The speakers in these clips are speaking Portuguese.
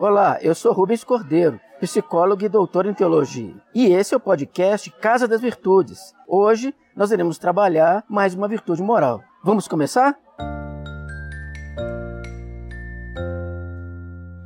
Olá, eu sou Rubens Cordeiro, psicólogo e doutor em teologia. E esse é o podcast Casa das Virtudes. Hoje nós iremos trabalhar mais uma virtude moral. Vamos começar?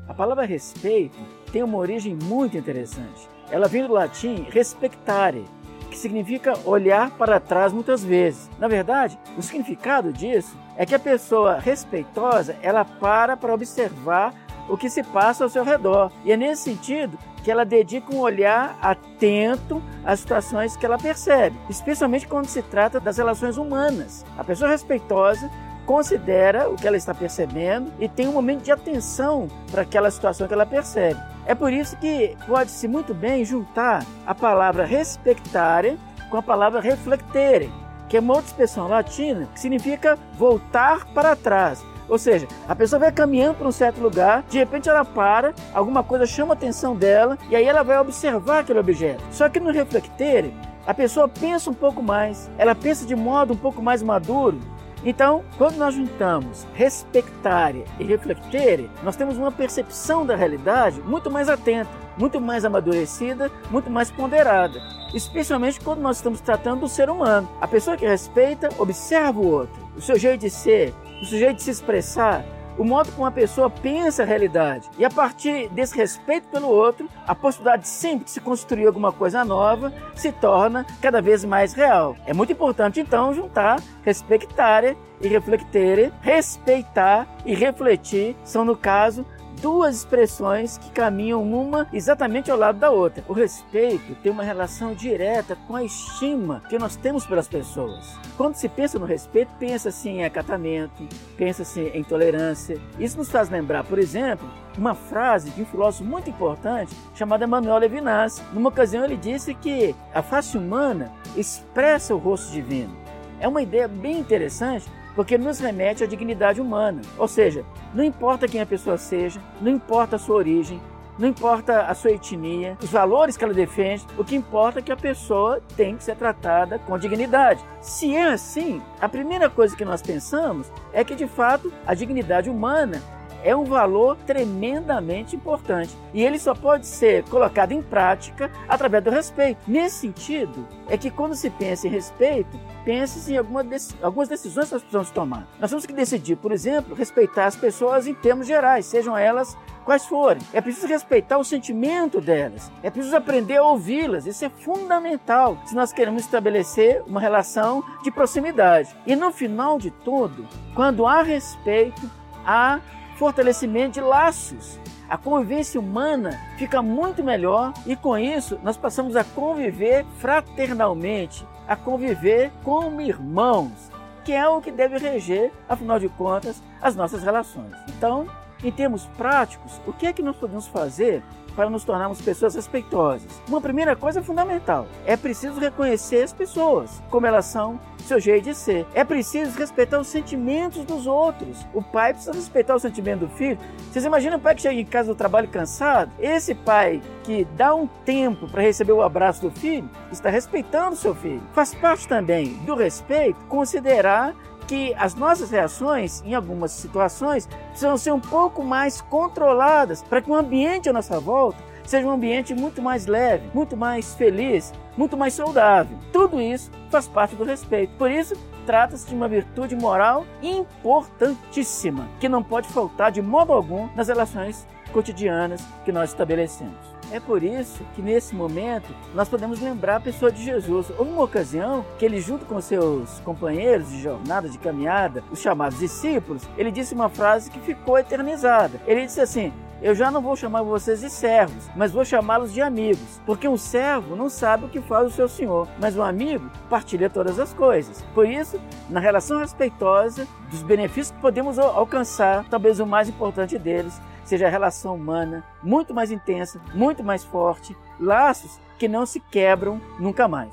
A palavra respeito tem uma origem muito interessante. Ela vem do latim respectare, que significa olhar para trás muitas vezes. Na verdade, o significado disso é que a pessoa respeitosa, ela para para observar o que se passa ao seu redor. E é nesse sentido que ela dedica um olhar atento às situações que ela percebe, especialmente quando se trata das relações humanas. A pessoa respeitosa considera o que ela está percebendo e tem um momento de atenção para aquela situação que ela percebe. É por isso que pode-se muito bem juntar a palavra respectare com a palavra reflectere, que é uma outra expressão latina que significa voltar para trás. Ou seja, a pessoa vai caminhando para um certo lugar, de repente ela para, alguma coisa chama a atenção dela e aí ela vai observar aquele objeto. Só que no reflectere, a pessoa pensa um pouco mais, ela pensa de modo um pouco mais maduro. Então, quando nós juntamos respectare e reflectere, nós temos uma percepção da realidade muito mais atenta, muito mais amadurecida, muito mais ponderada. Especialmente quando nós estamos tratando do ser humano. A pessoa que respeita observa o outro, o seu jeito de ser, o seu jeito de se expressar, o modo como a pessoa pensa a realidade. E a partir desse respeito pelo outro, a possibilidade de sempre de se construir alguma coisa nova se torna cada vez mais real. É muito importante então juntar respectare e reflectere, respeitar e refletir são no caso duas expressões que caminham uma exatamente ao lado da outra. O respeito tem uma relação direta com a estima que nós temos pelas pessoas. Quando se pensa no respeito, pensa-se em acatamento, pensa-se em tolerância. Isso nos faz lembrar, por exemplo, uma frase de um filósofo muito importante chamado Emmanuel Levinas. Numa ocasião ele disse que a face humana expressa o rosto divino. É uma ideia bem interessante porque nos remete à dignidade humana. Ou seja, não importa quem a pessoa seja, não importa a sua origem, não importa a sua etnia, os valores que ela defende, o que importa é que a pessoa tem que ser tratada com dignidade. Se é assim, a primeira coisa que nós pensamos é que de fato a dignidade humana é um valor tremendamente importante e ele só pode ser colocado em prática através do respeito. Nesse sentido, é que quando se pensa em respeito, pense em alguma algumas decisões que nós precisamos tomar. Nós temos que decidir, por exemplo, respeitar as pessoas em termos gerais, sejam elas quais forem. É preciso respeitar o sentimento delas. É preciso aprender a ouvi-las. Isso é fundamental se nós queremos estabelecer uma relação de proximidade. E no final de tudo, quando há respeito, há fortalecimento de laços. A convivência humana fica muito melhor e com isso nós passamos a conviver fraternalmente, a conviver como irmãos, que é o que deve reger, afinal de contas, as nossas relações. Então, em termos práticos, o que é que nós podemos fazer para nos tornarmos pessoas respeitosas? Uma primeira coisa fundamental: é preciso reconhecer as pessoas como elas são, seu jeito de ser. É preciso respeitar os sentimentos dos outros. O pai precisa respeitar o sentimento do filho. Vocês imaginam o pai que chega em casa do trabalho cansado? Esse pai que dá um tempo para receber o abraço do filho está respeitando o seu filho. Faz parte também do respeito considerar que as nossas reações, em algumas situações, precisam ser um pouco mais controladas para que o ambiente à nossa volta seja um ambiente muito mais leve, muito mais feliz, muito mais saudável. Tudo isso faz parte do respeito. Por isso, trata-se de uma virtude moral importantíssima, que não pode faltar de modo algum nas relações cotidianas que nós estabelecemos. É por isso que nesse momento nós podemos lembrar a pessoa de Jesus. Houve uma ocasião que ele, junto com seus companheiros de jornada, de caminhada, os chamados discípulos, ele disse uma frase que ficou eternizada. Ele disse assim: eu já não vou chamar vocês de servos, mas vou chamá-los de amigos, porque um servo não sabe o que faz o seu senhor, mas um amigo partilha todas as coisas. Por isso, na relação respeitosa dos benefícios que podemos alcançar, talvez o mais importante deles seja a relação humana muito mais intensa, muito mais forte, laços que não se quebram nunca mais.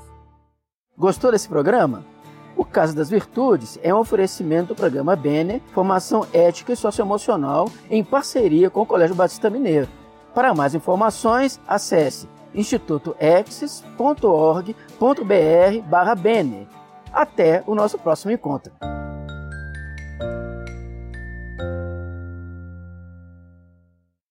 Gostou desse programa? O Caso das Virtudes é um oferecimento do programa Bene, formação ética e socioemocional em parceria com o Colégio Batista Mineiro. Para mais informações, acesse institutoexis.org.br/bene. Até o nosso próximo encontro.